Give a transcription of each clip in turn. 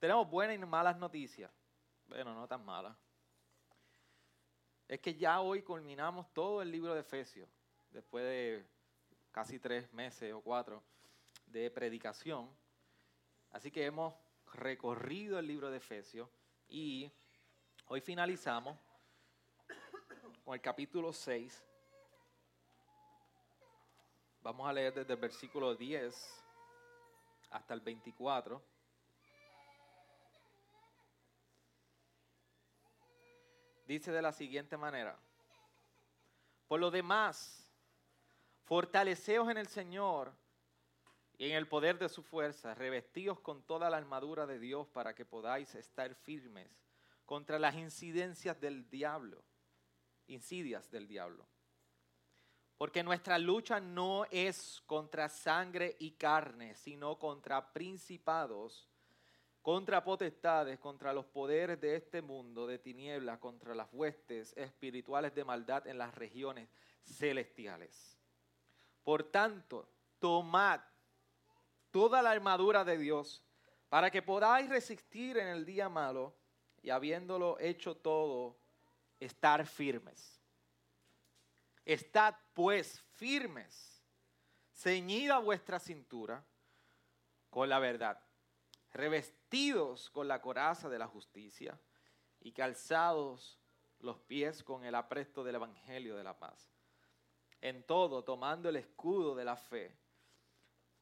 tenemos buenas y malas noticias. Bueno, no tan malas. Es que ya hoy culminamos todo el libro de Efesios, después de casi tres meses o cuatro de predicación. Así que hemos recorrido el libro de Efesios y hoy finalizamos con el capítulo 6. Vamos a leer desde el versículo 10 hasta el 24. Dice de la siguiente manera, por lo demás, fortaleceos en el Señor y en el poder de su fuerza, revestidos con toda la armadura de Dios para que podáis estar firmes contra las incidencias del diablo, insidias del diablo. Porque nuestra lucha no es contra sangre y carne, sino contra principados contra potestades, contra los poderes de este mundo de tinieblas, contra las huestes espirituales de maldad en las regiones celestiales. Por tanto, tomad toda la armadura de Dios para que podáis resistir en el día malo y habiéndolo hecho todo, estar firmes. Estad pues firmes, ceñida vuestra cintura con la verdad revestidos con la coraza de la justicia y calzados los pies con el apresto del Evangelio de la paz. En todo, tomando el escudo de la fe,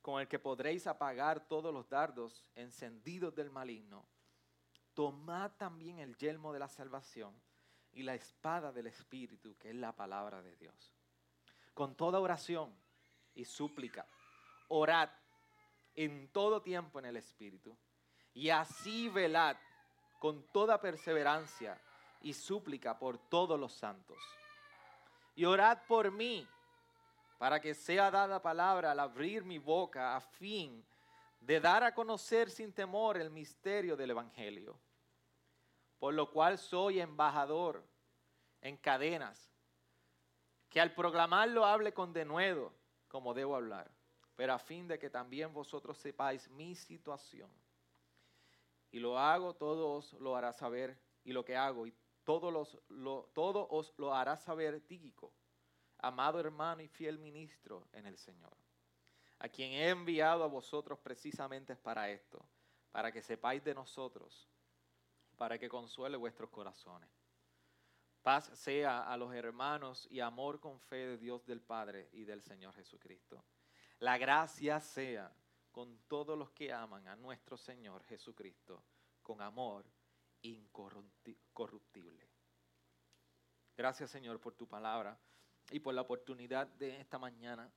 con el que podréis apagar todos los dardos encendidos del maligno, tomad también el yelmo de la salvación y la espada del Espíritu, que es la palabra de Dios. Con toda oración y súplica, orad en todo tiempo en el Espíritu, y así velad con toda perseverancia y súplica por todos los santos. Y orad por mí, para que sea dada palabra al abrir mi boca a fin de dar a conocer sin temor el misterio del Evangelio, por lo cual soy embajador en cadenas, que al proclamarlo hable con denuedo, como debo hablar pero a fin de que también vosotros sepáis mi situación. Y lo hago, todo os lo hará saber, y lo que hago, y todo, los, todo os lo hará saber Tíquico, amado hermano y fiel ministro en el Señor, a quien he enviado a vosotros precisamente para esto, para que sepáis de nosotros, para que consuele vuestros corazones. Paz sea a los hermanos y amor con fe de Dios del Padre y del Señor Jesucristo. La gracia sea con todos los que aman a nuestro Señor Jesucristo con amor incorruptible. Gracias Señor por tu palabra y por la oportunidad de esta mañana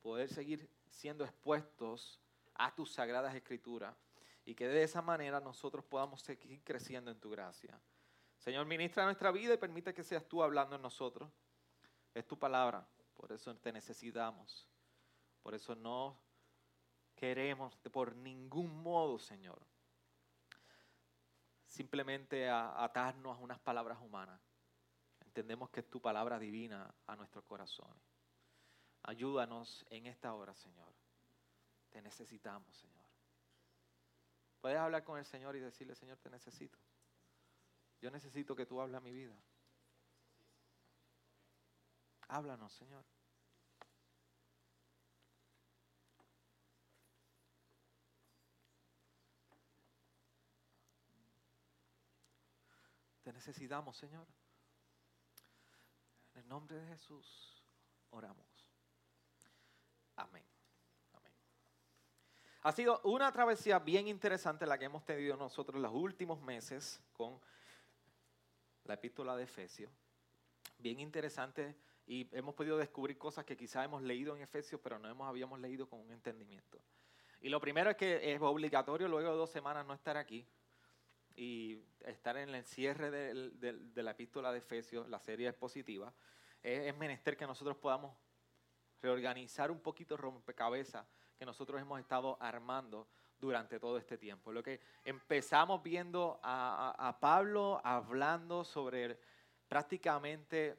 poder seguir siendo expuestos a tus sagradas escrituras y que de esa manera nosotros podamos seguir creciendo en tu gracia. Señor, ministra nuestra vida y permite que seas tú hablando en nosotros. Es tu palabra, por eso te necesitamos. Por eso no queremos por ningún modo, Señor, simplemente atarnos a unas palabras humanas. Entendemos que es tu palabra divina a nuestros corazones. Ayúdanos en esta hora, Señor. Te necesitamos, Señor. Puedes hablar con el Señor y decirle, Señor, te necesito. Yo necesito que tú hables a mi vida. Háblanos, Señor. Te necesitamos, Señor. En el nombre de Jesús oramos. Amén. Amén. Ha sido una travesía bien interesante la que hemos tenido nosotros los últimos meses con la epístola de Efesios. Bien interesante y hemos podido descubrir cosas que quizás hemos leído en Efesios, pero no hemos, habíamos leído con un entendimiento. Y lo primero es que es obligatorio luego de dos semanas no estar aquí, y estar en el encierre de, la epístola de Efesios, la serie expositiva, es, es menester que nosotros podamos reorganizar un poquito el rompecabezas que nosotros hemos estado armando durante todo este tiempo. Lo que empezamos viendo a, Pablo hablando sobre prácticamente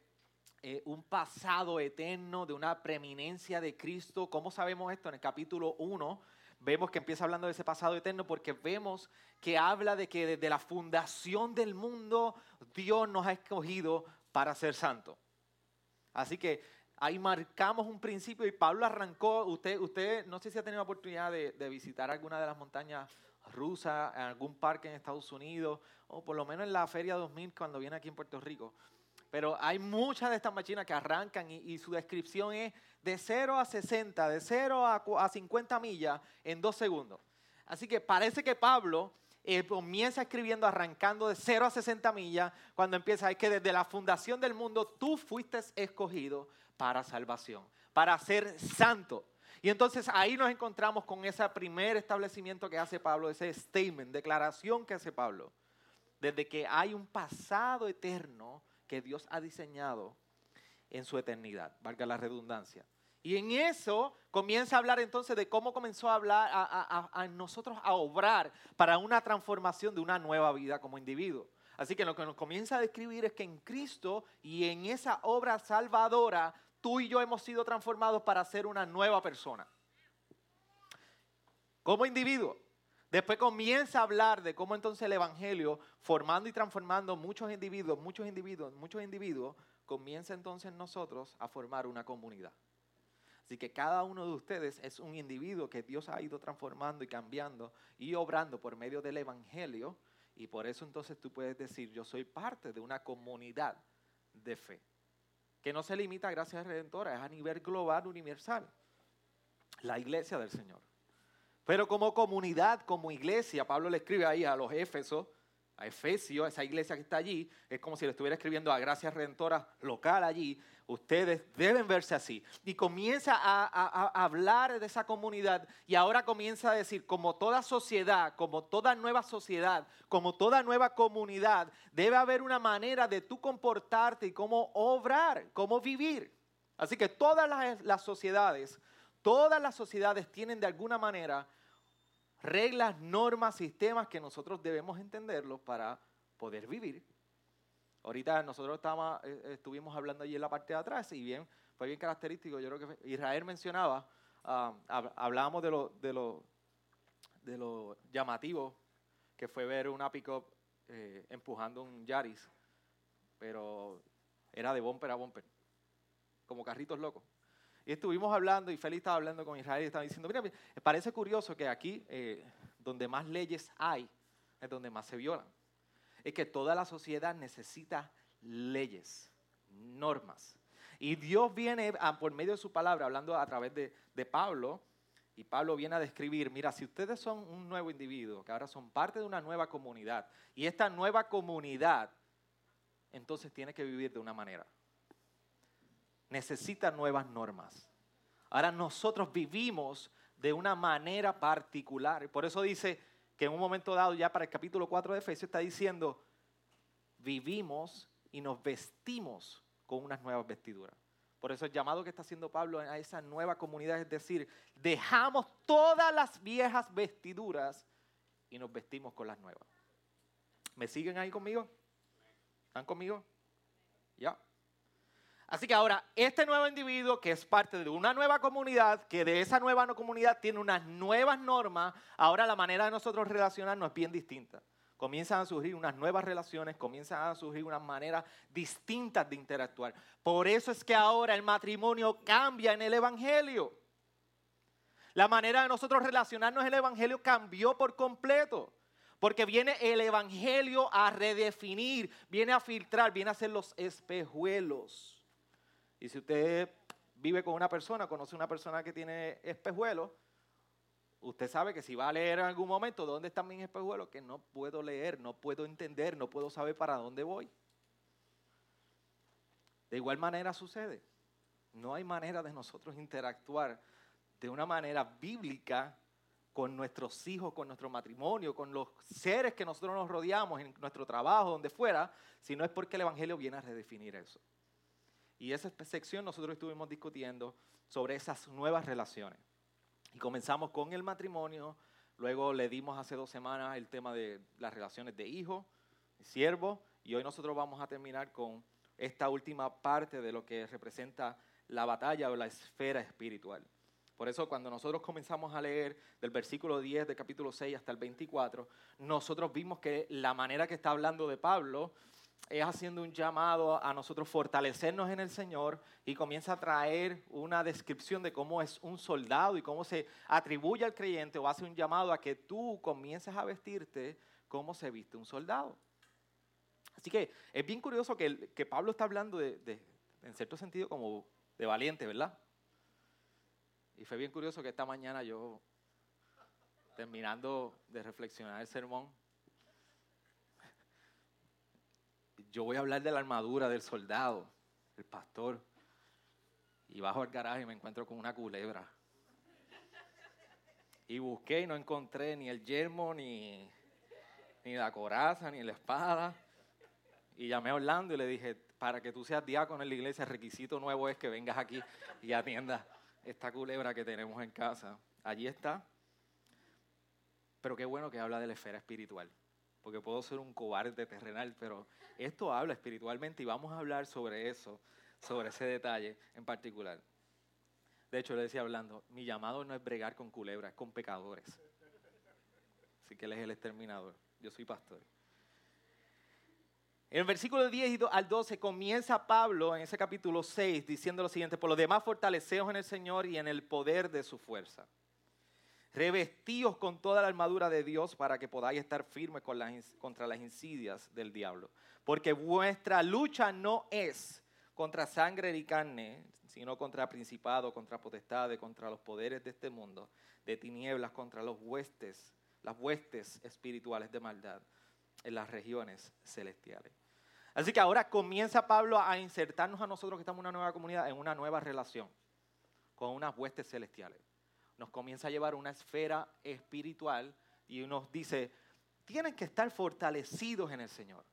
eh, un pasado eterno de una preeminencia de Cristo. ¿Cómo sabemos esto? En el capítulo 1 vemos que empieza hablando de ese pasado eterno porque vemos que habla de que desde la fundación del mundo Dios nos ha escogido para ser santo. Así que ahí marcamos un principio y Pablo arrancó, usted, usted no sé si ha tenido la oportunidad de, visitar alguna de las montañas rusas, algún parque en Estados Unidos, o por lo menos en la Feria 2000 cuando viene aquí en Puerto Rico. Pero hay muchas de estas máquinas que arrancan y, su descripción es de 0 a 60, de 0 a, 50 millas en dos segundos. Así que parece que Pablo eh, comienza escribiendo arrancando de 0 a 60 millas cuando empieza, es que desde la fundación del mundo tú fuiste escogido para salvación, para ser santo. Y entonces ahí nos encontramos con ese primer establecimiento que hace Pablo, ese statement, declaración que hace Pablo, desde que hay un pasado eterno que Dios ha diseñado en su eternidad, valga la redundancia. Y en eso comienza a hablar entonces de cómo comenzó a hablar a, nosotros a obrar para una transformación de una nueva vida como individuo. Así que lo que nos comienza a describir es que en Cristo y en esa obra salvadora, tú y yo hemos sido transformados para ser una nueva persona. Como individuo. Después comienza a hablar de cómo entonces el Evangelio, formando y transformando muchos individuos, muchos individuos, muchos individuos, comienza entonces nosotros a formar una comunidad. Así que cada uno de ustedes es un individuo que Dios ha ido transformando y cambiando y obrando por medio del Evangelio. Y por eso entonces tú puedes decir, yo soy parte de una comunidad de fe. Que no se limita a gracias redentora, es a nivel global, universal. La iglesia del Señor. Pero como comunidad, como iglesia, Pablo le escribe ahí a los Éfesos, a Efesio, esa iglesia que está allí, es como si le estuviera escribiendo a Gracia Redentora local allí. Ustedes deben verse así. Y comienza a, a, hablar de esa comunidad y ahora comienza a decir, como toda sociedad, como toda nueva sociedad, como toda nueva comunidad, debe haber una manera de tú comportarte y cómo obrar, cómo vivir. Así que todas las sociedades Todas las sociedades tienen de alguna manera reglas, normas, sistemas que nosotros debemos entenderlos para poder vivir. Ahorita nosotros eh, estuvimos hablando allí en la parte de atrás y bien, fue bien característico. Yo creo que Israel mencionaba, ah, hablábamos de lo, de, lo, de lo llamativo que fue ver una pick-up eh, empujando un Yaris, pero era de bumper a bumper, como carritos locos. Y estuvimos hablando, y Félix estaba hablando con Israel y estaba diciendo, mira, parece curioso que aquí, eh, donde más leyes hay, es donde más se violan. Es que toda la sociedad necesita leyes, normas. Y Dios viene por medio de su palabra, hablando a través de, de Pablo, y Pablo viene a describir, mira, si ustedes son un nuevo individuo, que ahora son parte de una nueva comunidad, y esta nueva comunidad, entonces tiene que vivir de una manera necesita nuevas normas. Ahora nosotros vivimos de una manera particular. Por eso dice que en un momento dado, ya para el capítulo 4 de Efesios, está diciendo, vivimos y nos vestimos con unas nuevas vestiduras. Por eso el llamado que está haciendo Pablo a esa nueva comunidad es decir, dejamos todas las viejas vestiduras y nos vestimos con las nuevas. ¿Me siguen ahí conmigo? ¿Están conmigo? Ya. Así que ahora, este nuevo individuo que es parte de una nueva comunidad, que de esa nueva comunidad tiene unas nuevas normas, ahora la manera de nosotros relacionarnos es bien distinta. Comienzan a surgir unas nuevas relaciones, comienzan a surgir unas maneras distintas de interactuar. Por eso es que ahora el matrimonio cambia en el Evangelio. La manera de nosotros relacionarnos en el Evangelio cambió por completo. Porque viene el Evangelio a redefinir, viene a filtrar, viene a ser los espejuelos y si usted vive con una persona, conoce una persona que tiene espejuelos, usted sabe que si va a leer en algún momento dónde están mis espejuelos, que no puedo leer, no puedo entender, no puedo saber para dónde voy. De igual manera sucede. No hay manera de nosotros interactuar de una manera bíblica con nuestros hijos, con nuestro matrimonio, con los seres que nosotros nos rodeamos en nuestro trabajo, donde fuera, si no es porque el Evangelio viene a redefinir eso. Y esa sección nosotros estuvimos discutiendo sobre esas nuevas relaciones. Y comenzamos con el matrimonio, luego le dimos hace dos semanas el tema de las relaciones de hijo, siervo, y hoy nosotros vamos a terminar con esta última parte de lo que representa la batalla o la esfera espiritual. Por eso cuando nosotros comenzamos a leer del versículo 10 del capítulo 6 hasta el 24, nosotros vimos que la manera que está hablando de Pablo es haciendo un llamado a nosotros fortalecernos en el Señor y comienza a traer una descripción de cómo es un soldado y cómo se atribuye al creyente o hace un llamado a que tú comiences a vestirte como se viste un soldado. Así que es bien curioso que, que Pablo está hablando de, en cierto sentido, como de valiente, ¿verdad? Y fue bien curioso que esta mañana yo, terminando de reflexionar el sermón, yo voy a hablar de la armadura del soldado, el pastor. Y bajo al garaje y me encuentro con una culebra. Y busqué y no encontré ni el yermo, ni, ni la coraza, ni la espada. Y llamé a Orlando y le dije, para que tú seas diácono en la iglesia, el requisito nuevo es que vengas aquí y atiendas esta culebra que tenemos en casa. Allí está. Pero qué bueno que habla de la esfera espiritual porque puedo ser un cobarde terrenal, pero esto habla espiritualmente y vamos a hablar sobre eso, sobre ese detalle en particular. De hecho, le decía hablando, mi llamado no es bregar con culebras, con pecadores. Así que él es el exterminador, yo soy pastor. En el versículo 10 al 12 comienza Pablo en ese capítulo 6 diciendo lo siguiente, por lo demás fortaleceos en el Señor y en el poder de su fuerza revestíos con toda la armadura de Dios para que podáis estar firmes contra las insidias del diablo. Porque vuestra lucha no es contra sangre y carne, sino contra principado, contra potestades, contra los poderes de este mundo, de tinieblas, contra los huestes, las huestes espirituales de maldad en las regiones celestiales. Así que ahora comienza Pablo a insertarnos a nosotros que estamos en una nueva comunidad en una nueva relación con unas huestes celestiales nos comienza a llevar una esfera espiritual y nos dice, tienen que estar fortalecidos en el Señor.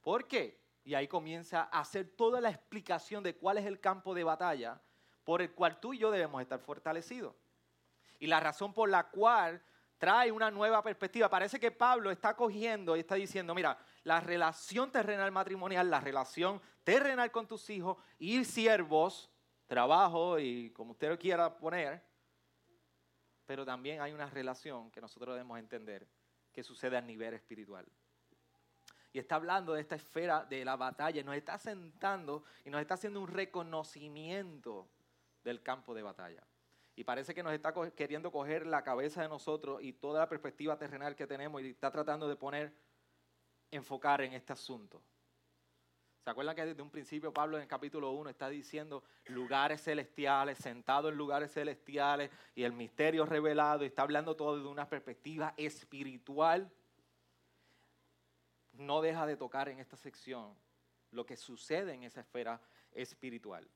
¿Por qué? Y ahí comienza a hacer toda la explicación de cuál es el campo de batalla por el cual tú y yo debemos estar fortalecidos. Y la razón por la cual trae una nueva perspectiva. Parece que Pablo está cogiendo y está diciendo, mira, la relación terrenal matrimonial, la relación terrenal con tus hijos, ir siervos, trabajo y como usted lo quiera poner, pero también hay una relación que nosotros debemos entender que sucede a nivel espiritual. Y está hablando de esta esfera de la batalla, nos está sentando y nos está haciendo un reconocimiento del campo de batalla. Y parece que nos está queriendo coger la cabeza de nosotros y toda la perspectiva terrenal que tenemos y está tratando de poner, enfocar en este asunto. ¿Se acuerdan que desde un principio Pablo en el capítulo 1 está diciendo lugares celestiales, sentado en lugares celestiales y el misterio revelado está hablando todo desde una perspectiva espiritual? No deja de tocar en esta sección lo que sucede en esa esfera espiritual.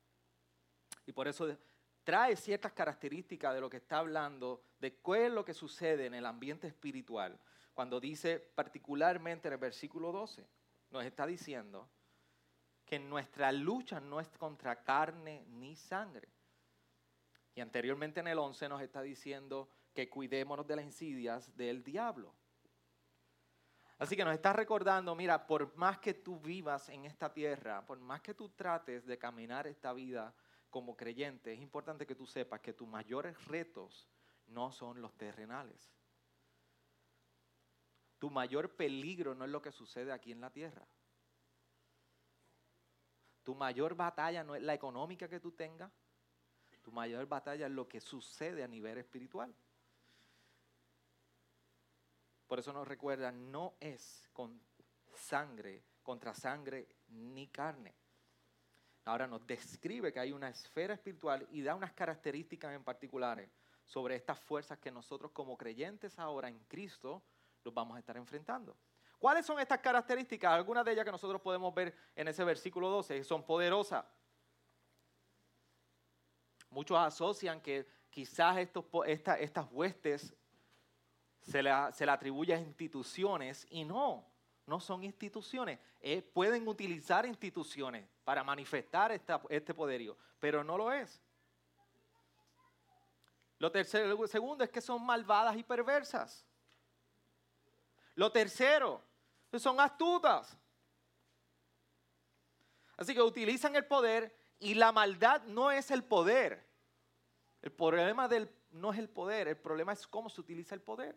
Y por eso trae ciertas características de lo que está hablando, de qué es lo que sucede en el ambiente espiritual. Cuando dice particularmente en el versículo 12, nos está diciendo que nuestra lucha no es contra carne ni sangre. Y anteriormente en el 11 nos está diciendo que cuidémonos de las insidias del diablo. Así que nos está recordando, mira, por más que tú vivas en esta tierra, por más que tú trates de caminar esta vida como creyente, es importante que tú sepas que tus mayores retos no son los terrenales. Tu mayor peligro no es lo que sucede aquí en la tierra. Tu mayor batalla no es la económica que tú tengas, tu mayor batalla es lo que sucede a nivel espiritual. Por eso nos recuerda, no es con sangre, contra sangre ni carne. Ahora nos describe que hay una esfera espiritual y da unas características en particulares sobre estas fuerzas que nosotros como creyentes ahora en Cristo los vamos a estar enfrentando. ¿Cuáles son estas características? Algunas de ellas que nosotros podemos ver en ese versículo 12, son poderosas. Muchos asocian que quizás estas huestes se le, se atribuye a instituciones y no, no son instituciones. Eh, pueden utilizar instituciones para manifestar este poderío, pero no lo es. Lo lo segundo es que son malvadas y perversas. Lo tercero, son astutas. Así que utilizan el poder y la maldad no es el poder. El problema no es el poder, el problema es cómo se utiliza el poder.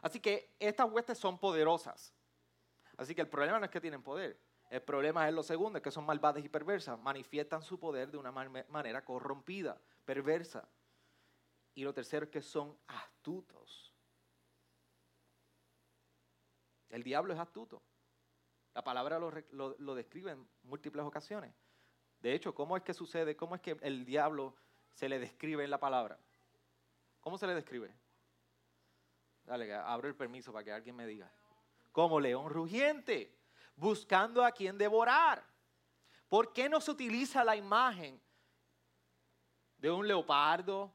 Así que estas huestes son poderosas. Así que el problema no es que tienen poder. El problema es lo segundo, que son malvadas y perversas. Manifiestan su poder de una manera corrompida, perversa. Y lo tercero es que son astutos. El diablo es astuto. La palabra lo, describe en múltiples ocasiones. De hecho, ¿cómo es que sucede? ¿Cómo es que el diablo se le describe en la palabra? ¿Cómo se le describe? Dale, abro el permiso para que alguien me diga. Como león rugiente, buscando a quien devorar. ¿Por qué no se utiliza la imagen de un leopardo?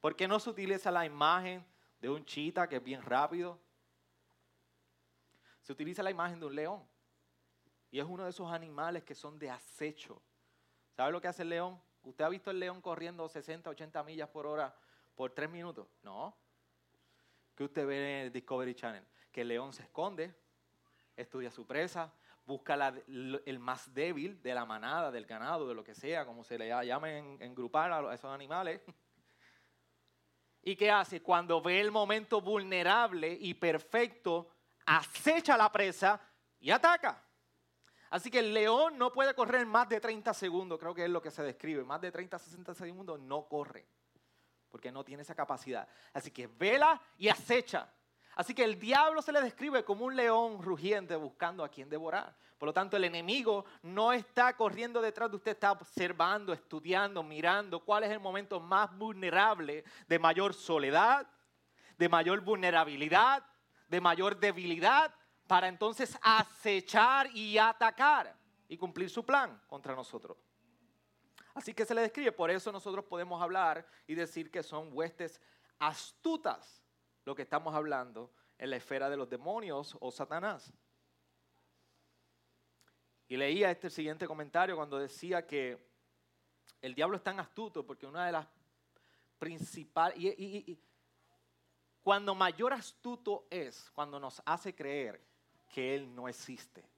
¿Por qué no se utiliza la imagen de un chita que es bien rápido? Se utiliza la imagen de un león. Y es uno de esos animales que son de acecho. ¿Sabe lo que hace el león? ¿Usted ha visto el león corriendo 60, 80 millas por hora por tres minutos? No. ¿Qué usted ve en el Discovery Channel? Que el león se esconde, estudia su presa, busca el más débil de la manada, del ganado, de lo que sea, como se le llame en, en grupar a esos animales. ¿Y qué hace? Cuando ve el momento vulnerable y perfecto, acecha la presa y ataca. Así que el león no puede correr más de 30 segundos, creo que es lo que se describe. Más de 30, 60 segundos no corre, porque no tiene esa capacidad. Así que vela y acecha. Así que el diablo se le describe como un león rugiente buscando a quien devorar. Por lo tanto, el enemigo no está corriendo detrás de usted, está observando, estudiando, mirando cuál es el momento más vulnerable de mayor soledad, de mayor vulnerabilidad, de mayor debilidad para entonces acechar y atacar y cumplir su plan contra nosotros. Así que se le describe, por eso nosotros podemos hablar y decir que son huestes astutas lo que estamos hablando en la esfera de los demonios o Satanás. Y leía este siguiente comentario cuando decía que el diablo es tan astuto porque una de las principales, cuando mayor astuto es, cuando nos hace creer que Él no existe.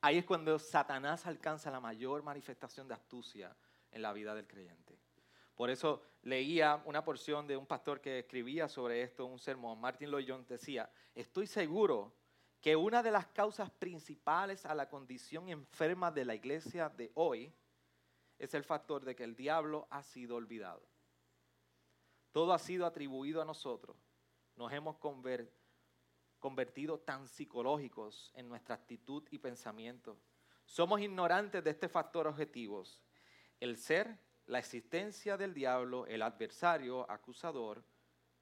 Ahí es cuando Satanás alcanza la mayor manifestación de astucia en la vida del creyente. Por eso leía una porción de un pastor que escribía sobre esto, un sermón, Martin Lloyd Jones decía, estoy seguro que una de las causas principales a la condición enferma de la iglesia de hoy es el factor de que el diablo ha sido olvidado. Todo ha sido atribuido a nosotros. Nos hemos convertido tan psicológicos en nuestra actitud y pensamiento. Somos ignorantes de este factor objetivos. El ser, la existencia del diablo, el adversario, acusador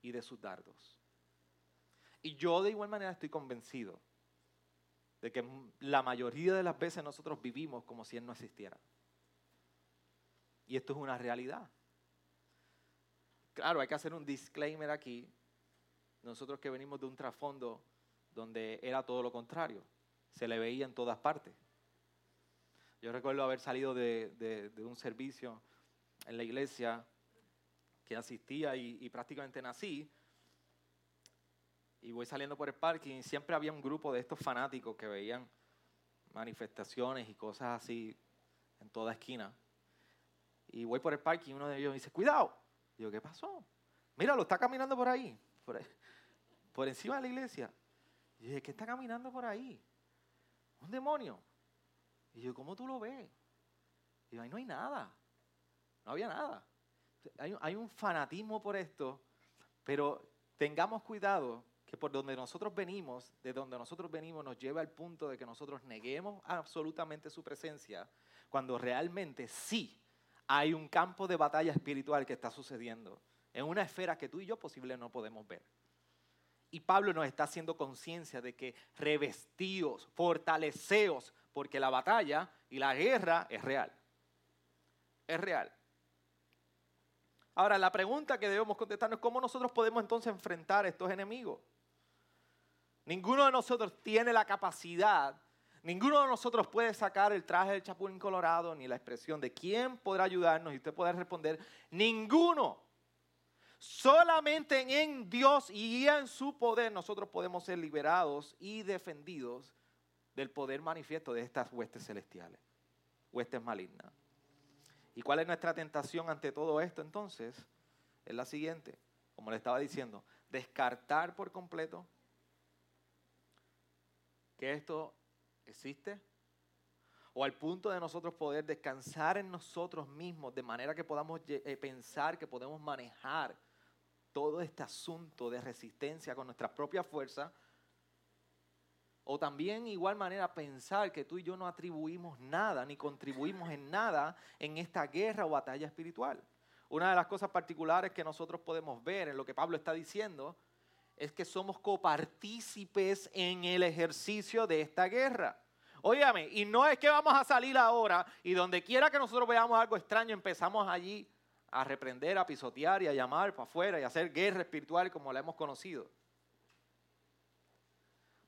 y de sus dardos. Y yo de igual manera estoy convencido de que la mayoría de las veces nosotros vivimos como si Él no existiera. Y esto es una realidad. Claro, hay que hacer un disclaimer aquí. Nosotros que venimos de un trasfondo donde era todo lo contrario, se le veía en todas partes. Yo recuerdo haber salido de, un servicio en la iglesia que asistía y, prácticamente nací. Y voy saliendo por el parking y siempre había un grupo de estos fanáticos que veían manifestaciones y cosas así en toda esquina. Y voy por el parking y uno de ellos me dice, cuidado, Digo, ¿qué pasó? Mira, lo está caminando por ahí, por, encima de la iglesia. Y ¿qué está caminando por ahí? Un demonio. Y yo, ¿cómo tú lo ves? Y yo, ahí no hay nada. No había nada. Hay, hay un fanatismo por esto, pero tengamos cuidado que por donde nosotros venimos, de donde nosotros venimos, nos lleva al punto de que nosotros neguemos absolutamente su presencia, cuando realmente sí hay un campo de batalla espiritual que está sucediendo en una esfera que tú y yo posible no podemos ver. Y Pablo nos está haciendo conciencia de que revestíos, fortaleceos, porque la batalla y la guerra es real. Es real. Ahora, la pregunta que debemos contestarnos es cómo nosotros podemos entonces enfrentar a estos enemigos. Ninguno de nosotros tiene la capacidad Ninguno de nosotros puede sacar el traje del chapulín colorado ni la expresión de quién podrá ayudarnos y usted puede responder, ninguno. Solamente en Dios y en su poder nosotros podemos ser liberados y defendidos del poder manifiesto de estas huestes celestiales, huestes malignas. ¿Y cuál es nuestra tentación ante todo esto entonces? Es la siguiente, como le estaba diciendo, descartar por completo que esto existe o al punto de nosotros poder descansar en nosotros mismos de manera que podamos eh, pensar que podemos manejar todo este asunto de resistencia con nuestra propia fuerza. O también igual manera pensar que tú y yo no atribuimos nada ni contribuimos en nada en esta guerra o batalla espiritual. Una de las cosas particulares que nosotros podemos ver en lo que Pablo está diciendo es que somos copartícipes en el ejercicio de esta guerra. Óyame, y no es que vamos a salir ahora y donde quiera que nosotros veamos algo extraño empezamos allí a reprender, a pisotear y a llamar para afuera y a hacer guerra espiritual como la hemos conocido.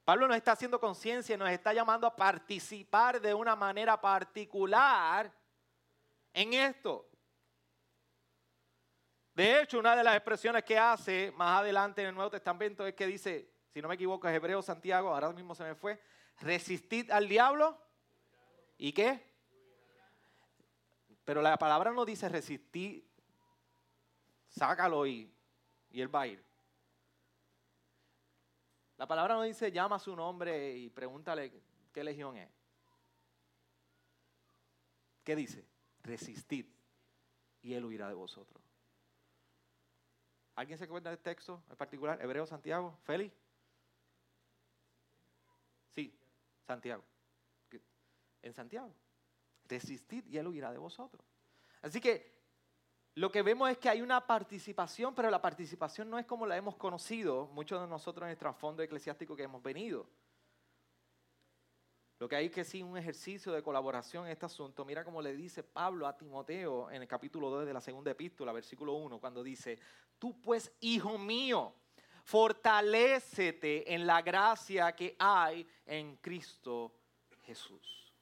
Pablo nos está haciendo conciencia y nos está llamando a participar de una manera particular en esto. De hecho, una de las expresiones que hace más adelante en el Nuevo Testamento es que dice, si no me equivoco, es Hebreo Santiago, ahora mismo se me fue, resistid al diablo y qué? Pero la palabra no dice resistir, sácalo y, y él va a ir. La palabra no dice llama a su nombre y pregúntale qué legión es. ¿Qué dice? Resistid y él huirá de vosotros. ¿Alguien se acuerda del texto en particular? Hebreo, Santiago, Félix. Sí, Santiago. En Santiago. Resistid y él huirá de vosotros. Así que lo que vemos es que hay una participación, pero la participación no es como la hemos conocido muchos de nosotros en el trasfondo eclesiástico que hemos venido. Lo que hay que sí un ejercicio de colaboración en este asunto. Mira cómo le dice Pablo a Timoteo en el capítulo 2 de la segunda epístola, versículo 1, cuando dice, tú pues, hijo mío, fortalécete en la gracia que hay en Cristo Jesús.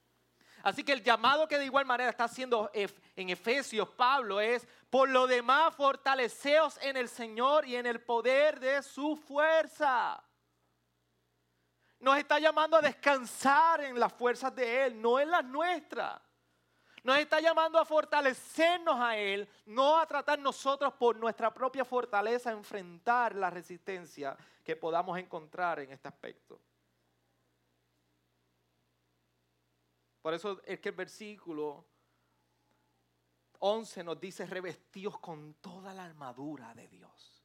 Así que el llamado que de igual manera está haciendo en Efesios Pablo es, por lo demás, fortaleceos en el Señor y en el poder de su fuerza. Nos está llamando a descansar en las fuerzas de Él, no en las nuestras. Nos está llamando a fortalecernos a Él, no a tratar nosotros por nuestra propia fortaleza, a enfrentar la resistencia que podamos encontrar en este aspecto. Por eso es que el versículo 11 nos dice revestidos con toda la armadura de Dios.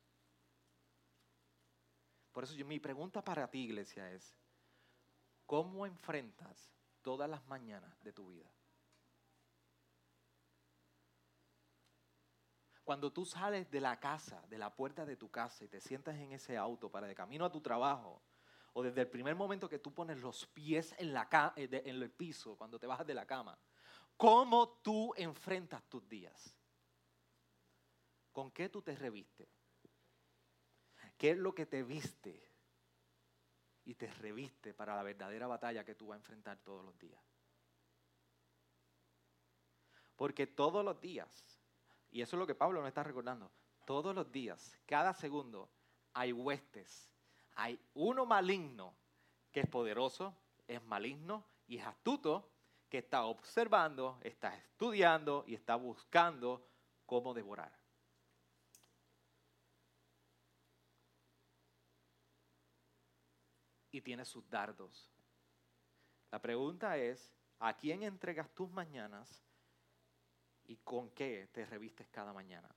Por eso mi pregunta para ti, iglesia, es, ¿cómo enfrentas todas las mañanas de tu vida? Cuando tú sales de la casa, de la puerta de tu casa y te sientas en ese auto para de camino a tu trabajo, o desde el primer momento que tú pones los pies en, la eh, en el piso, cuando te bajas de la cama, ¿cómo tú enfrentas tus días? ¿Con qué tú te reviste? ¿Qué es lo que te viste y te reviste para la verdadera batalla que tú vas a enfrentar todos los días? Porque todos los días, y eso es lo que Pablo nos está recordando, todos los días, cada segundo, hay huestes hay uno maligno que es poderoso, es maligno y es astuto, que está observando, está estudiando y está buscando cómo devorar. Y tiene sus dardos. La pregunta es, ¿a quién entregas tus mañanas y con qué te revistes cada mañana?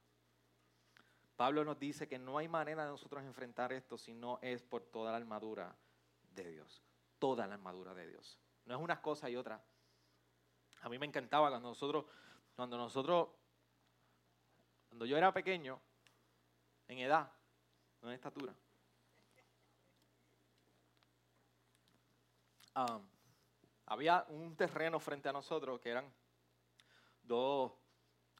Pablo nos dice que no hay manera de nosotros enfrentar esto si no es por toda la armadura de Dios. Toda la armadura de Dios. No es una cosa y otra. A mí me encantaba cuando nosotros, cuando nosotros, cuando yo era pequeño, en edad, no en estatura, había un terreno frente a nosotros que eran dos,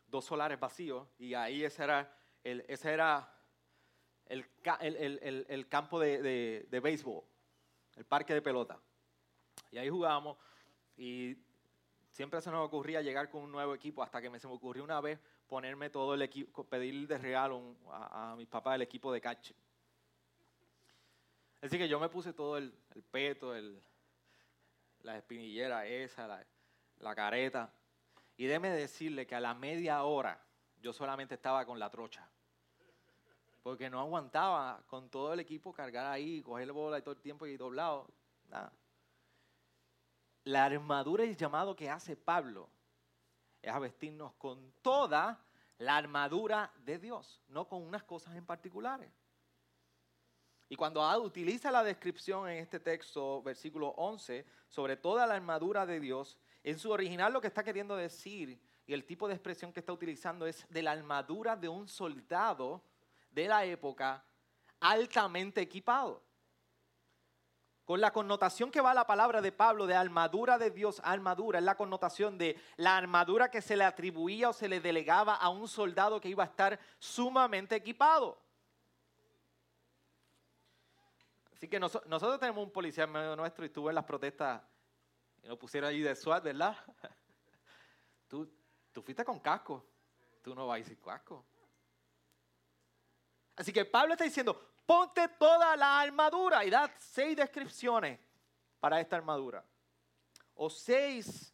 dos solares vacíos y ahí ese era ese era el, campo de, de, béisbol, el parque de pelota. Y ahí jugábamos y siempre se nos ocurría llegar con un nuevo equipo hasta que me, se me ocurrió una vez ponerme todo el equipo, pedir de regalo a, mis papás el equipo de catch. Así que yo me puse todo el, peto, el, la espinillera esa, la, la careta. Y déme decirle que a la media hora yo solamente estaba con la trocha. Porque no aguantaba con todo el equipo cargar ahí, coger la bola y todo el tiempo y doblado. Nada. La armadura y el llamado que hace Pablo es a vestirnos con toda la armadura de Dios, no con unas cosas en particulares. Y cuando utiliza la descripción en este texto, versículo 11, sobre toda la armadura de Dios, en su original lo que está queriendo decir y el tipo de expresión que está utilizando es de la armadura de un soldado de la época altamente equipado. Con la connotación que va la palabra de Pablo de armadura de Dios, armadura, es la connotación de la armadura que se le atribuía o se le delegaba a un soldado que iba a estar sumamente equipado. Así que nosotros tenemos un policía en medio nuestro y estuvo en las protestas y lo pusieron allí de SWAT, ¿verdad? tú, tú fuiste con casco, tú no vas sin casco. Así que Pablo está diciendo, ponte toda la armadura y da seis descripciones para esta armadura. O seis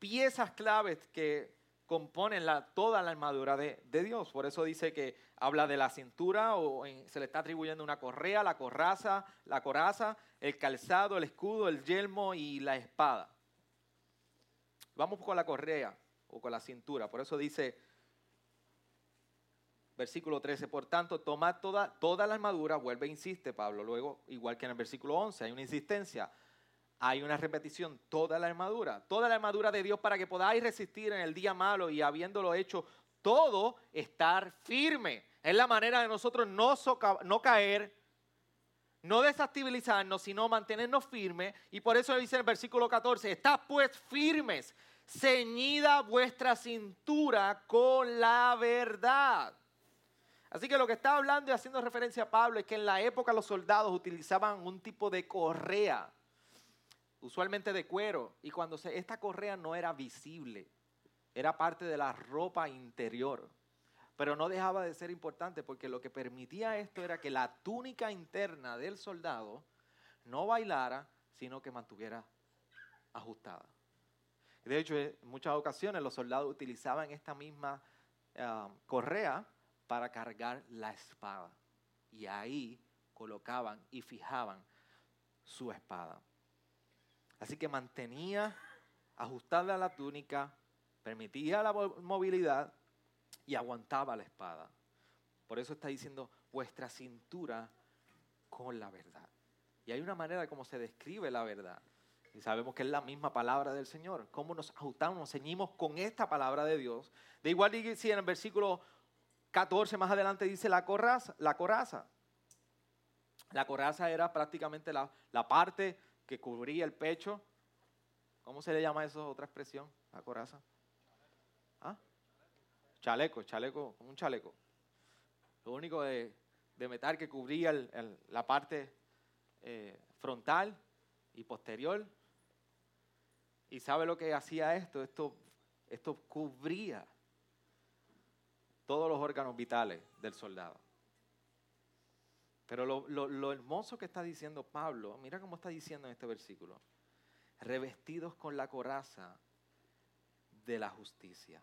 piezas claves que componen la, toda la armadura de, Dios. Por eso dice que habla de la cintura o se le está atribuyendo una correa, la coraza, la coraza, el calzado, el escudo, el yelmo y la espada. Vamos con la correa o con la cintura. Por eso dice versículo 13, por tanto, tomad toda, toda la armadura, vuelve e insiste Pablo, luego, igual que en el versículo 11, hay una insistencia, hay una repetición, toda la armadura, toda la armadura de Dios para que podáis resistir en el día malo y habiéndolo hecho todo, estar firme. Es la manera de nosotros no, no caer, no desestabilizarnos, sino mantenernos firmes. Y por eso dice en el versículo 14, estad pues firmes, ceñida vuestra cintura con la verdad. Así que lo que está hablando y haciendo referencia a Pablo es que en la época los soldados utilizaban un tipo de correa, usualmente de cuero, y cuando se, esta correa no era visible, era parte de la ropa interior. Pero no dejaba de ser importante porque lo que permitía esto era que la túnica interna del soldado no bailara, sino que mantuviera ajustada. De hecho, en muchas ocasiones los soldados utilizaban esta misma ah, correa para cargar la espada. Y ahí colocaban y fijaban su espada. Así que mantenía ajustada la túnica, permitía la movilidad y aguantaba la espada. Por eso está diciendo vuestra cintura con la verdad. Y hay una manera como se describe la verdad. Y sabemos que es la misma palabra del Señor. Cómo nos ajustamos, nos ceñimos con esta palabra de Dios. De igual si en el versículo 14 más adelante dice la coraza. La coraza, la coraza era prácticamente la, parte que cubría el pecho. ¿Cómo se le llama eso? Otra expresión, la coraza. ¿Ah? Chaleco, chaleco, un chaleco. Lo único de, metal que cubría la parte eh, frontal y posterior. ¿Y sabe lo que hacía esto? Esto, esto cubría todos los órganos vitales del soldado. Pero lo, hermoso que está diciendo Pablo, mira cómo está diciendo en este versículo, revestidos con la coraza de la justicia.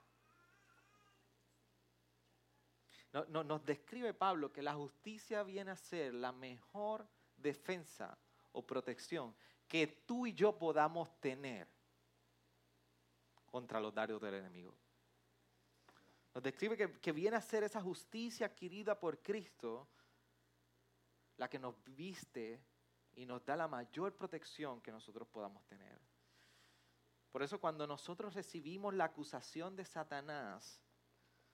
nos describe Pablo que la justicia viene a ser la mejor defensa o protección que tú y yo podamos tener contra los dardos del enemigo. Nos describe que, viene a ser esa justicia adquirida por Cristo la que nos viste y nos da la mayor protección que nosotros podamos tener. Por eso cuando nosotros recibimos la acusación de Satanás,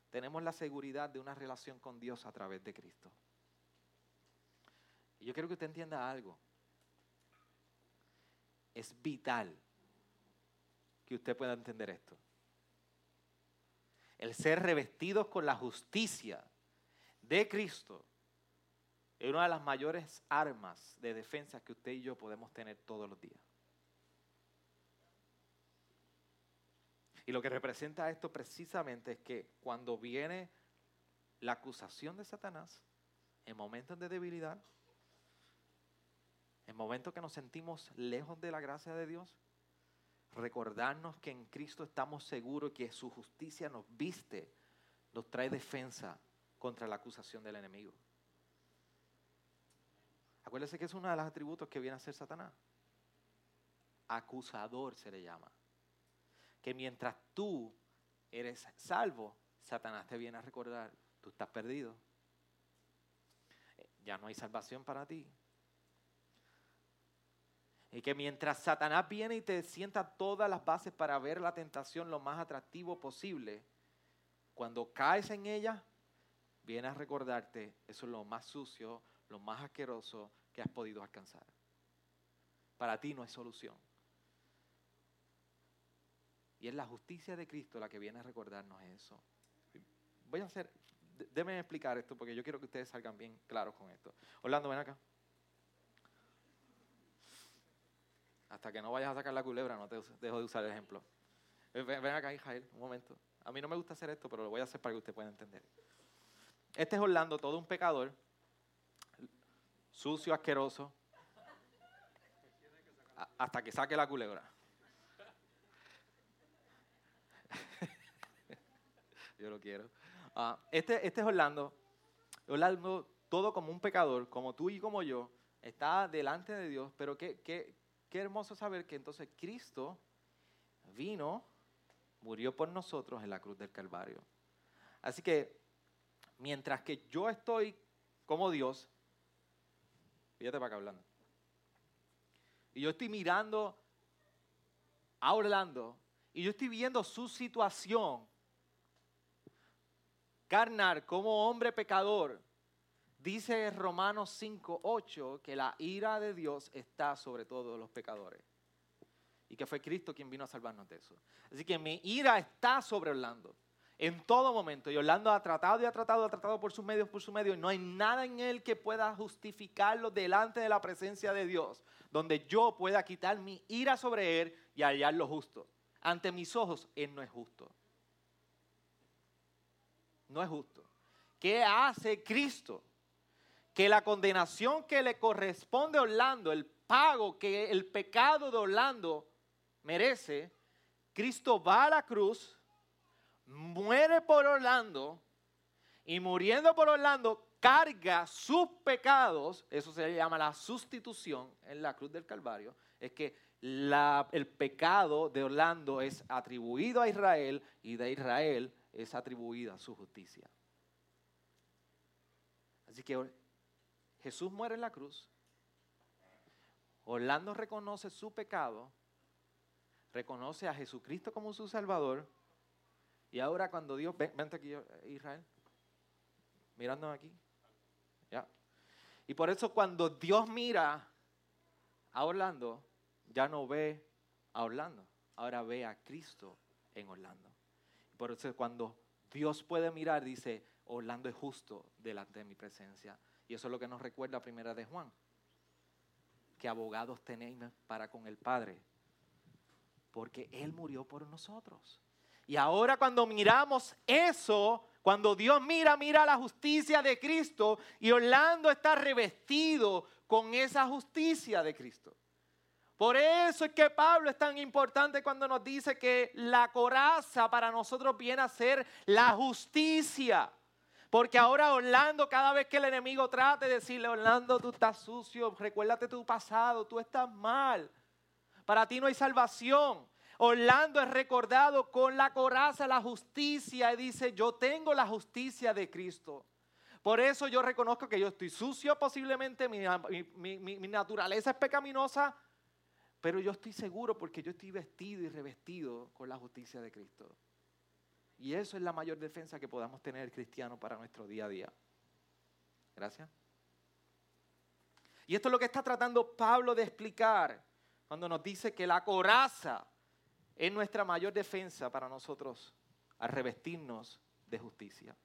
tenemos la seguridad de una relación con Dios a través de Cristo. Y yo quiero que usted entienda algo. Es vital que usted pueda entender esto el ser revestidos con la justicia de Cristo es una de las mayores armas de defensa que usted y yo podemos tener todos los días. Y lo que representa esto precisamente es que cuando viene la acusación de Satanás, en momentos de debilidad, en momentos que nos sentimos lejos de la gracia de Dios, recordarnos que en Cristo estamos seguros que su justicia nos viste, nos trae defensa contra la acusación del enemigo. Acuérdese que es uno de los atributos que viene a ser Satanás. Acusador se le llama. Que mientras tú eres salvo, Satanás te viene a recordar, tú estás perdido. Ya no hay salvación para ti. Y que mientras Satanás viene y te sienta todas las bases para ver la tentación lo más atractivo posible, cuando caes en ella, viene a recordarte, eso es lo más sucio, lo más asqueroso que has podido alcanzar. Para ti no hay solución. Y es la justicia de Cristo la que viene a recordarnos eso. Voy a hacer, déjenme explicar esto porque yo quiero que ustedes salgan bien claros con esto. Orlando, ven acá. Hasta que no vayas a sacar la culebra, no te dejo de usar el ejemplo. Ven, acá, Israel, un momento. A mí no me gusta hacer esto, pero lo voy a hacer para que usted pueda entender. Este es Orlando, todo un pecador, sucio, asqueroso, hasta que saque la culebra. Yo lo quiero. Ah, este, este es Orlando. Orlando, todo como un pecador, como tú y como yo, está delante de Dios, pero ¿qué, qué, Qué hermoso saber que entonces Cristo vino, murió por nosotros en la cruz del Calvario. Así que mientras que yo estoy como Dios, fíjate para acá hablando, y yo estoy mirando a Orlando, y yo estoy viendo su situación carnal como hombre pecador, Dice Romanos 5, 8 que la ira de Dios está sobre todos los pecadores. Y que fue Cristo quien vino a salvarnos de eso. Así que mi ira está sobre Orlando. En todo momento. Y Orlando ha tratado y ha tratado, ha tratado por sus medios, por su medio. Y no hay nada en él que pueda justificarlo delante de la presencia de Dios. Donde yo pueda quitar mi ira sobre él y hallar lo justo. Ante mis ojos, él no es justo. No es justo. ¿Qué hace Cristo? que la condenación que le corresponde a Orlando, el pago que el pecado de Orlando merece, Cristo va a la cruz, muere por Orlando y muriendo por Orlando carga sus pecados, eso se llama la sustitución en la cruz del Calvario, es que el pecado de Orlando es atribuido a Israel y de Israel es atribuida su justicia. Así que Jesús muere en la cruz. Orlando reconoce su pecado, reconoce a Jesucristo como su Salvador. Y ahora cuando Dios, ven, vente aquí Israel, mirando aquí. ¿ya? Y por eso cuando Dios mira a Orlando, ya no ve a Orlando, ahora ve a Cristo en Orlando. Por eso cuando Dios puede mirar, dice, Orlando es justo delante de mi presencia. Y eso es lo que nos recuerda primera de Juan. Que abogados tenéis para con el Padre. Porque Él murió por nosotros. Y ahora cuando miramos eso, cuando Dios mira, mira la justicia de Cristo y Orlando está revestido con esa justicia de Cristo. Por eso es que Pablo es tan importante cuando nos dice que la coraza para nosotros viene a ser la justicia. Porque ahora Orlando, cada vez que el enemigo trate de decirle, Orlando, tú estás sucio, recuérdate tu pasado, tú estás mal. Para ti no hay salvación. Orlando es recordado con la coraza, la justicia, y dice, yo tengo la justicia de Cristo. Por eso yo reconozco que yo estoy sucio, posiblemente mi, mi naturaleza es pecaminosa, pero yo estoy seguro porque yo estoy vestido y revestido con la justicia de Cristo. Y eso es la mayor defensa que podamos tener el cristiano para nuestro día a día. Gracias. Y esto es lo que está tratando Pablo de explicar cuando nos dice que la coraza es nuestra mayor defensa para nosotros al revestirnos de justicia.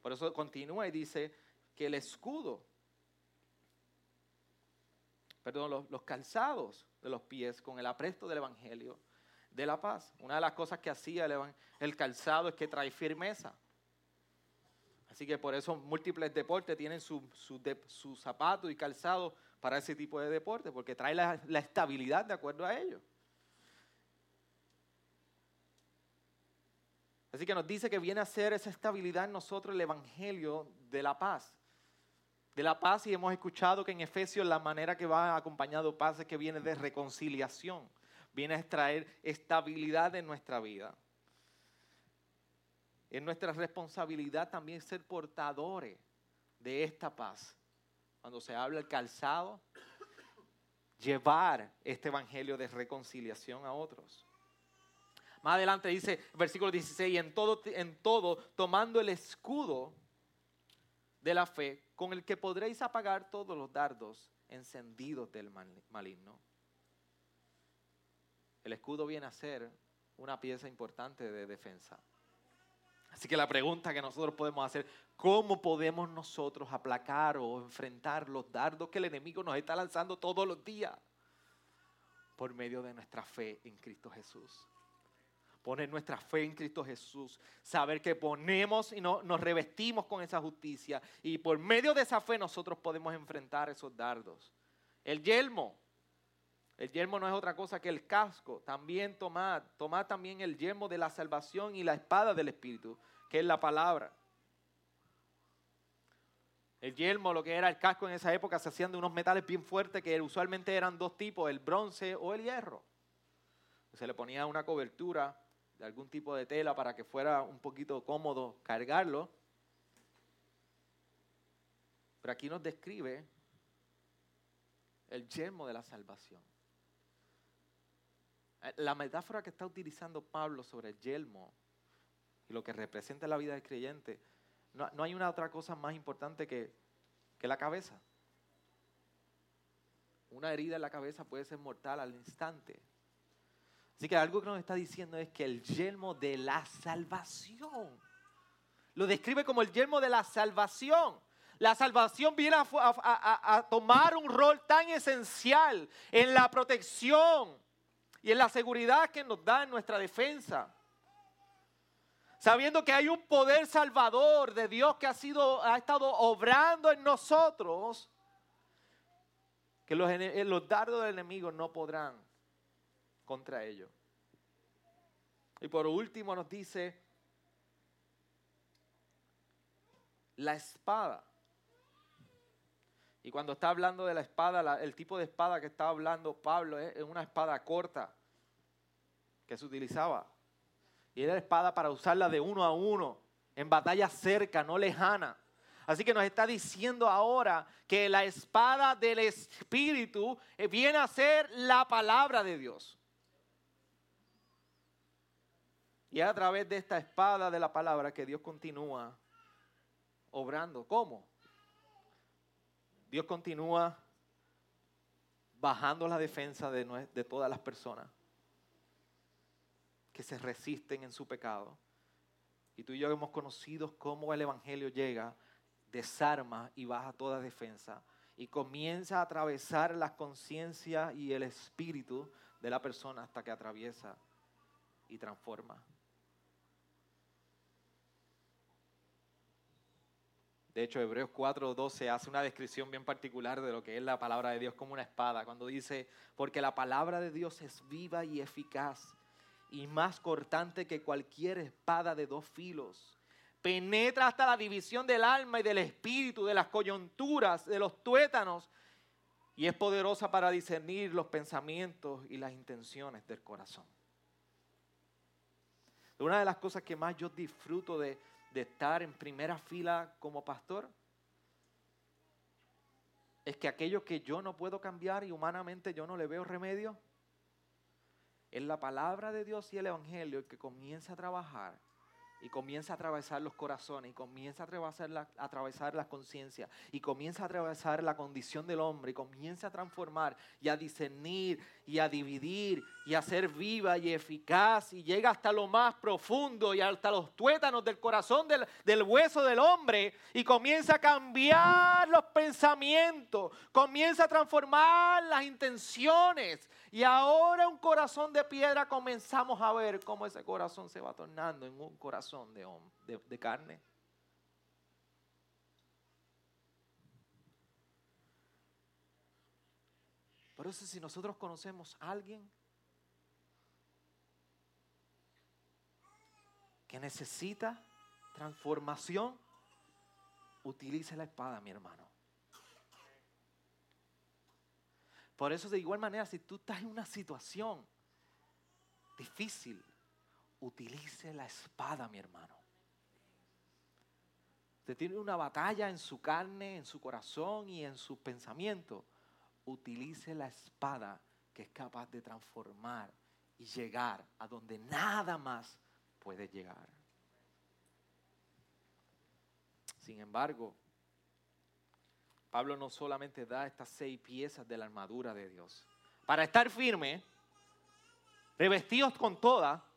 Por eso continúa y dice que el escudo, perdón, los, los calzados de los pies con el apresto del Evangelio de la paz. Una de las cosas que hacía el, calzado es que trae firmeza. Así que por eso múltiples deportes tienen su, su, zapato y calzado para ese tipo de deporte, porque trae la, estabilidad de acuerdo a ellos. Así que nos dice que viene a ser esa estabilidad en nosotros el Evangelio de la paz. De la paz y hemos escuchado que en Efesios la manera que va acompañado paz es que viene de reconciliación. Viene a extraer estabilidad en nuestra vida. Es nuestra responsabilidad también ser portadores de esta paz. Cuando se habla el calzado, llevar este evangelio de reconciliación a otros. Más adelante dice, versículo 16, en todo, en todo, tomando el escudo de la fe, con el que podréis apagar todos los dardos encendidos del maligno. El escudo viene a ser una pieza importante de defensa. Así que la pregunta que nosotros podemos hacer, ¿cómo podemos nosotros aplacar o enfrentar los dardos que el enemigo nos está lanzando todos los días? Por medio de nuestra fe en Cristo Jesús poner nuestra fe en Cristo Jesús, saber que ponemos y no, nos revestimos con esa justicia y por medio de esa fe nosotros podemos enfrentar esos dardos. El yelmo, el yelmo no es otra cosa que el casco, también tomad, tomad también el yelmo de la salvación y la espada del Espíritu, que es la palabra. El yelmo, lo que era el casco en esa época, se hacían de unos metales bien fuertes que usualmente eran dos tipos, el bronce o el hierro. Se le ponía una cobertura de algún tipo de tela para que fuera un poquito cómodo cargarlo. Pero aquí nos describe el yermo de la salvación. Eh, la metáfora que está utilizando Pablo sobre el yelmo y lo que representa la vida del creyente, no, no hay una otra cosa más importante que, que la cabeza. Una herida en la cabeza puede ser mortal al instante. Así que algo que nos está diciendo es que el yelmo de la salvación, lo describe como el yelmo de la salvación. La salvación viene a, tomar un rol tan esencial en la protección y en la seguridad que nos da en nuestra defensa. Sabiendo que hay un poder salvador de Dios que ha, sido, ha estado obrando en nosotros, que los, los dardos del enemigo no podrán contra ellos. Y por último nos dice la espada. Y cuando está hablando de la espada, el tipo de espada que está hablando Pablo es, es una espada corta que se utilizaba. Y era espada para usarla de uno a uno, en batalla cerca, no lejana. Así que nos está diciendo ahora que la espada del Espíritu eh, viene a ser la palabra de Dios. Y es a través de esta espada de la palabra que Dios continúa obrando. ¿Cómo? Dios continúa bajando la defensa de, de todas las personas que se resisten en su pecado. Y tú y yo hemos conocido cómo el Evangelio llega, desarma y baja toda defensa y comienza a atravesar las conciencias y el espíritu de la persona hasta que atraviesa y transforma. De hecho, Hebreos 4:12 hace una descripción bien particular de lo que es la palabra de Dios como una espada, cuando dice, porque la palabra de Dios es viva y eficaz y más cortante que cualquier espada de dos filos. Penetra hasta la división del alma y del espíritu, de las coyunturas, de los tuétanos, y es poderosa para discernir los pensamientos y las intenciones del corazón. Una de las cosas que más yo disfruto de, de estar en primera fila como pastor es que aquello que yo no puedo cambiar y humanamente yo no le veo remedio, es la palabra de Dios y el Evangelio el que comienza a trabajar y comienza a atravesar los corazones y comienza a atravesar, la, atravesar las conciencias y comienza a atravesar la condición del hombre y comienza a transformar y a discernir y a dividir y a ser viva y eficaz y llega hasta lo más profundo y hasta los tuétanos del corazón del, del hueso del hombre y comienza a cambiar los pensamientos, comienza a transformar las intenciones y ahora un corazón de piedra comenzamos a ver cómo ese corazón se va tornando en un corazón de, de, carne. Por eso si nosotros conocemos a alguien que necesita transformación, utilice la espada, mi hermano. Por eso de igual manera, si tú estás en una situación difícil, utilice la espada, mi hermano. Usted tiene una batalla en su carne, en su corazón y en sus pensamientos. Utilice la espada que es capaz de transformar y llegar a donde nada más puede llegar. Sin embargo, Pablo no solamente da estas seis piezas de la armadura de Dios. Para estar firme, revestidos con toda,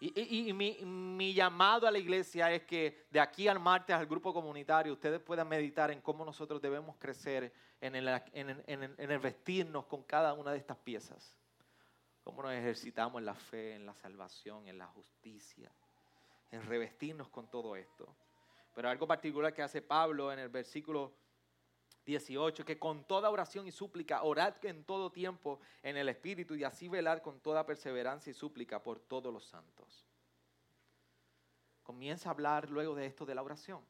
y, mi, llamado a la iglesia es que de aquí al martes al grupo comunitario ustedes puedan meditar en cómo nosotros debemos crecer en el, en el vestirnos con cada una de estas piezas. Cómo nos ejercitamos en la fe, en la salvación, en la justicia, en revestirnos con todo esto. Pero algo particular que hace Pablo en el versículo 18, que con toda oración y súplica, orad en todo tiempo en el Espíritu y así velar con toda perseverancia y súplica por todos los santos. Comienza a hablar luego de esto de la oración.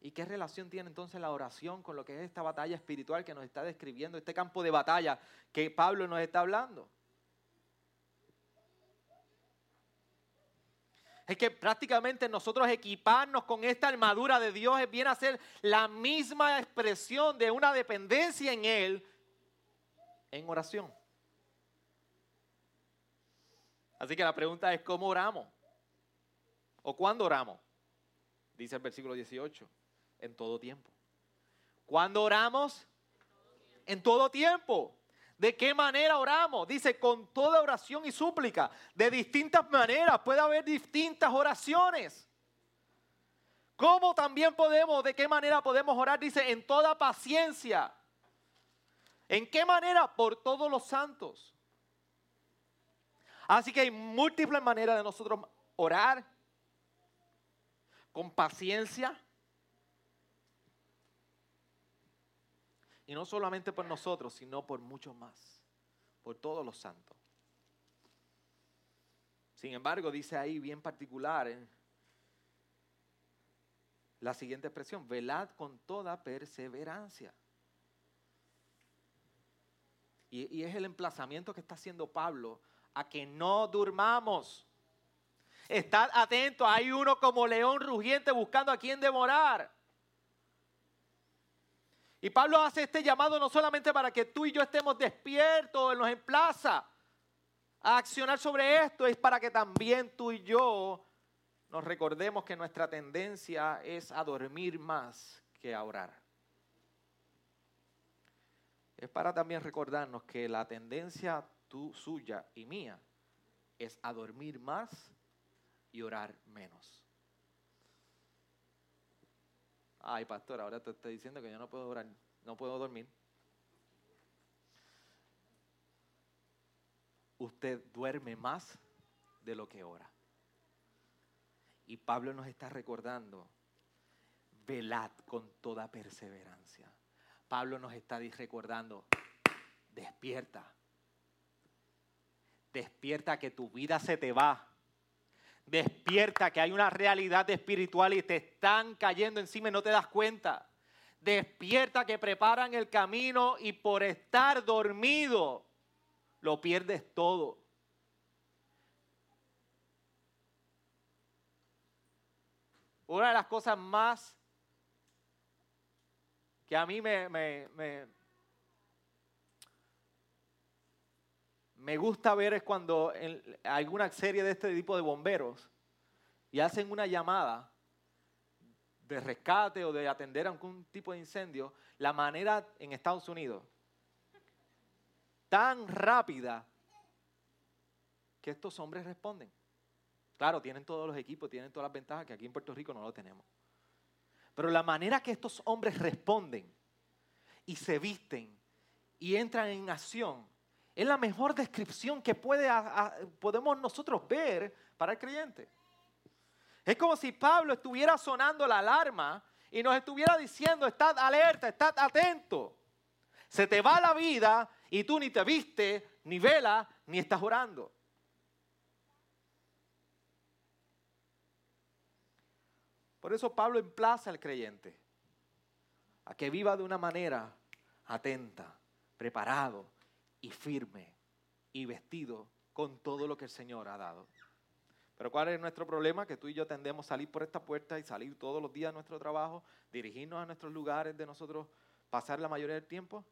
¿Y qué relación tiene entonces la oración con lo que es esta batalla espiritual que nos está describiendo, este campo de batalla que Pablo nos está hablando? Es que prácticamente nosotros equiparnos con esta armadura de Dios viene a ser la misma expresión de una dependencia en Él en oración. Así que la pregunta es, ¿cómo oramos? ¿O cuándo oramos? Dice el versículo 18, en todo tiempo. ¿Cuándo oramos? En todo tiempo. ¿De qué manera oramos? Dice, con toda oración y súplica. De distintas maneras. Puede haber distintas oraciones. ¿Cómo también podemos, de qué manera podemos orar? Dice, en toda paciencia. ¿En qué manera? Por todos los santos. Así que hay múltiples maneras de nosotros orar con paciencia, Y no solamente por nosotros, sino por muchos más, por todos los santos. Sin embargo, dice ahí bien particular ¿eh? la siguiente expresión, velad con toda perseverancia. Y, es el emplazamiento que está haciendo Pablo a que no durmamos. Estad atentos, hay uno como león rugiente buscando a quien devorar. Y Pablo hace este llamado no solamente para que tú y yo estemos despiertos, nos emplaza a accionar sobre esto, es para que también tú y yo nos recordemos que nuestra tendencia es a dormir más que a orar. Es para también recordarnos que la tendencia tú, suya y mía es a dormir más y orar menos. Ay, pastor, ahora te estoy diciendo que yo no puedo orar, no puedo dormir. Usted duerme más de lo que ora. Y Pablo nos está recordando, velad con toda perseverancia. Pablo nos está recordando, despierta. Despierta que tu vida se te va. Despierta que hay una realidad espiritual y te están cayendo encima y no te das cuenta. Despierta que preparan el camino y por estar dormido lo pierdes todo. Una de las cosas más que a mí me, me, me gusta ver es cuando en alguna serie de este tipo de bomberos y hacen una llamada de rescate o de atender a algún tipo de incendio, la manera en Estados Unidos tan rápida que estos hombres responden. Claro, tienen todos los equipos, tienen todas las ventajas que aquí en Puerto Rico no lo tenemos. Pero la manera que estos hombres responden y se visten y entran en acción es la mejor descripción que puede, podemos nosotros ver para el creyente. Es como si Pablo estuviera sonando la alarma y nos estuviera diciendo, estad alerta, estad atento. Se te va la vida y tú ni te viste, ni vela, ni estás orando. Por eso Pablo emplaza al creyente a que viva de una manera atenta, preparado y firme y vestido con todo lo que el Señor ha dado. Pero ¿cuál es nuestro problema? Que tú y yo tendemos a salir por esta puerta y salir todos los días a nuestro trabajo, dirigirnos a nuestros lugares de nosotros, pasar la mayoría del tiempo.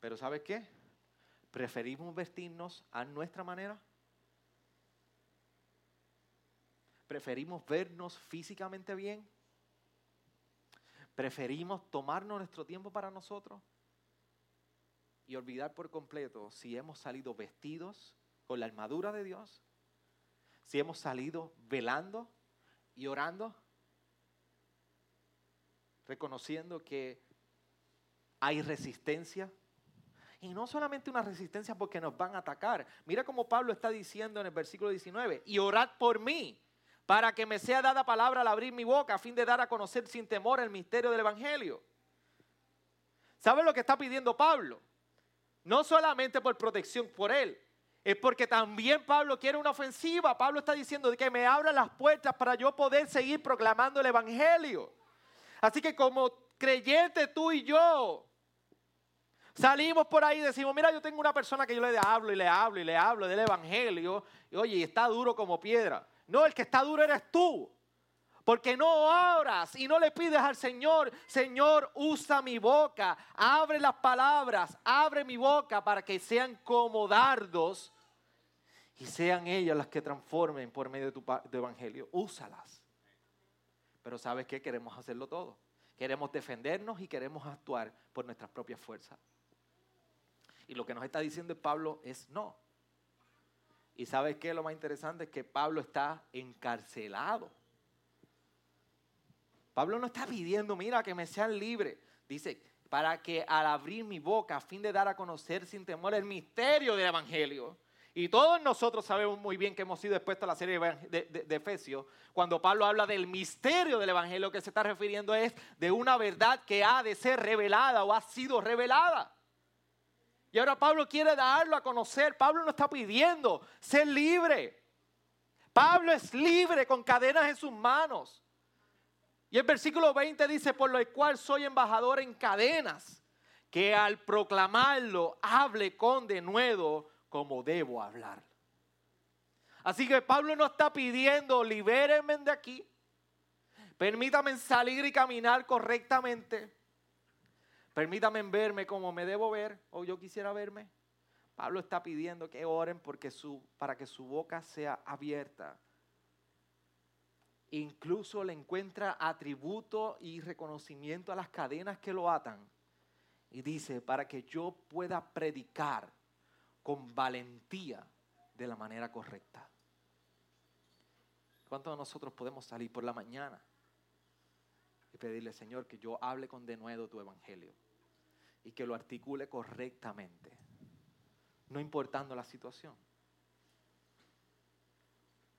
Pero ¿sabes qué? Preferimos vestirnos a nuestra manera. Preferimos vernos físicamente bien. Preferimos tomarnos nuestro tiempo para nosotros y olvidar por completo si hemos salido vestidos con la armadura de Dios, si hemos salido velando y orando, reconociendo que hay resistencia. Y no solamente una resistencia porque nos van a atacar. Mira como Pablo está diciendo en el versículo 19, y orad por mí, para que me sea dada palabra al abrir mi boca, a fin de dar a conocer sin temor el misterio del Evangelio. ¿Sabes lo que está pidiendo Pablo? No solamente por protección por él, es porque también Pablo quiere una ofensiva. Pablo está diciendo que me abran las puertas para yo poder seguir proclamando el Evangelio. Así que como creyente tú y yo, salimos por ahí y decimos, mira, yo tengo una persona que yo le hablo y le hablo y le hablo del Evangelio, y oye, está duro como piedra. No, el que está duro eres tú. Porque no oras y no le pides al Señor, Señor, usa mi boca, abre las palabras, abre mi boca para que sean como dardos y sean ellas las que transformen por medio de tu, evangelio. Úsalas. Pero ¿sabes qué? Queremos hacerlo todo. Queremos defendernos y queremos actuar por nuestras propias fuerzas. Y lo que nos está diciendo Pablo es no. Y ¿sabes qué? Lo más interesante es que Pablo está encarcelado Pablo no está pidiendo, mira, que me sean libre. Dice, para que al abrir mi boca a fin de dar a conocer sin temor el misterio del Evangelio. Y todos nosotros sabemos muy bien que hemos sido expuestos a la serie de, Efesios. Cuando Pablo habla del misterio del Evangelio, que se está refiriendo es de una verdad que ha de ser revelada o ha sido revelada. Y ahora Pablo quiere darlo a conocer. Pablo no está pidiendo ser libre. Pablo es libre con cadenas en sus manos. Y el versículo 20 dice, por lo cual soy embajador en cadenas, que al proclamarlo hable con denuedo como debo hablar. Así que Pablo no está pidiendo, libérenme de aquí, permítame salir y caminar correctamente, permítame verme como me debo ver o yo quisiera verme. Pablo está pidiendo que oren porque su, para que su boca sea abierta incluso le encuentra atributo y reconocimiento a las cadenas que lo atan. Y dice, para que yo pueda predicar con valentía de la manera correcta. ¿Cuántos de nosotros podemos salir por la mañana y pedirle, Señor, que yo hable con denuedo tu evangelio y que lo articule correctamente, no importando la situación?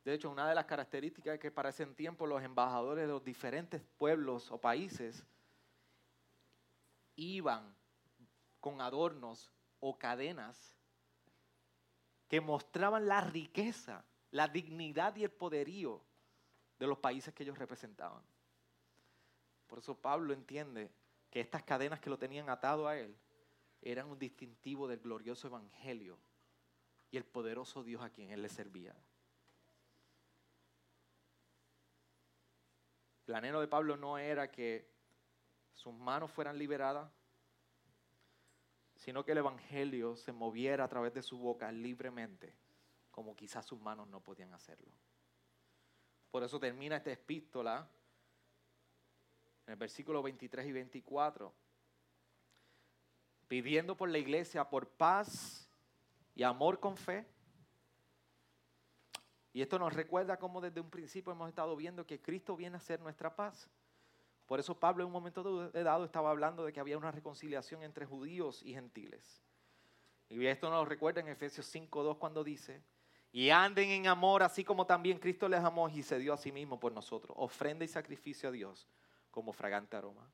De hecho, una de las características que para ese tiempo los embajadores de los diferentes pueblos o países iban con adornos o cadenas que mostraban la riqueza, la dignidad y el poderío de los países que ellos representaban. Por eso Pablo entiende que estas cadenas que lo tenían atado a él eran un distintivo del glorioso evangelio y el poderoso Dios a quien él le servía. El anhelo de Pablo no era que sus manos fueran liberadas, sino que el Evangelio se moviera a través de su boca libremente, como quizás sus manos no podían hacerlo. Por eso termina esta epístola en el versículo 23 y 24, pidiendo por la iglesia por paz y amor con fe y esto nos recuerda cómo desde un principio hemos estado viendo que Cristo viene a ser nuestra paz. Por eso Pablo en un momento dado estaba hablando de que había una reconciliación entre judíos y gentiles. Y esto nos recuerda en Efesios 5.2 cuando dice, y anden en amor así como también Cristo les amó y se dio a sí mismo por nosotros, ofrenda y sacrificio a Dios como fragante aroma.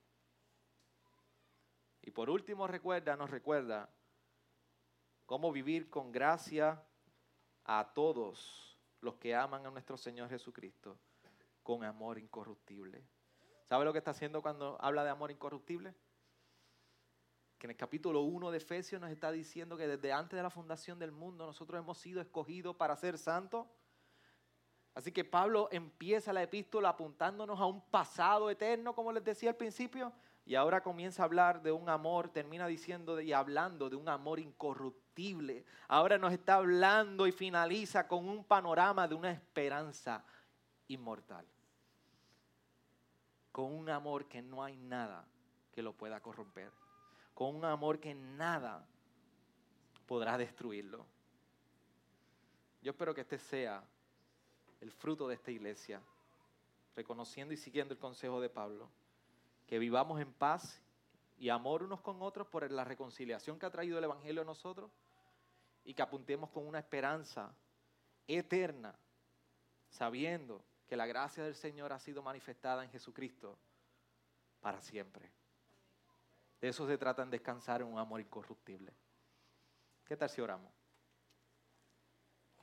Y por último recuerda, nos recuerda cómo vivir con gracia a todos los que aman a nuestro Señor Jesucristo con amor incorruptible. ¿Sabe lo que está haciendo cuando habla de amor incorruptible? Que en el capítulo 1 de Efesios nos está diciendo que desde antes de la fundación del mundo nosotros hemos sido escogidos para ser santos. Así que Pablo empieza la epístola apuntándonos a un pasado eterno, como les decía al principio, y ahora comienza a hablar de un amor, termina diciendo y hablando de un amor incorruptible. Ahora nos está hablando y finaliza con un panorama de una esperanza inmortal. Con un amor que no hay nada que lo pueda corromper. Con un amor que nada podrá destruirlo. Yo espero que este sea el fruto de esta iglesia, reconociendo y siguiendo el consejo de Pablo que vivamos en paz y amor unos con otros por la reconciliación que ha traído el Evangelio a nosotros y que apuntemos con una esperanza eterna, sabiendo que la gracia del Señor ha sido manifestada en Jesucristo para siempre. De eso se trata en descansar en un amor incorruptible. ¿Qué tal si oramos?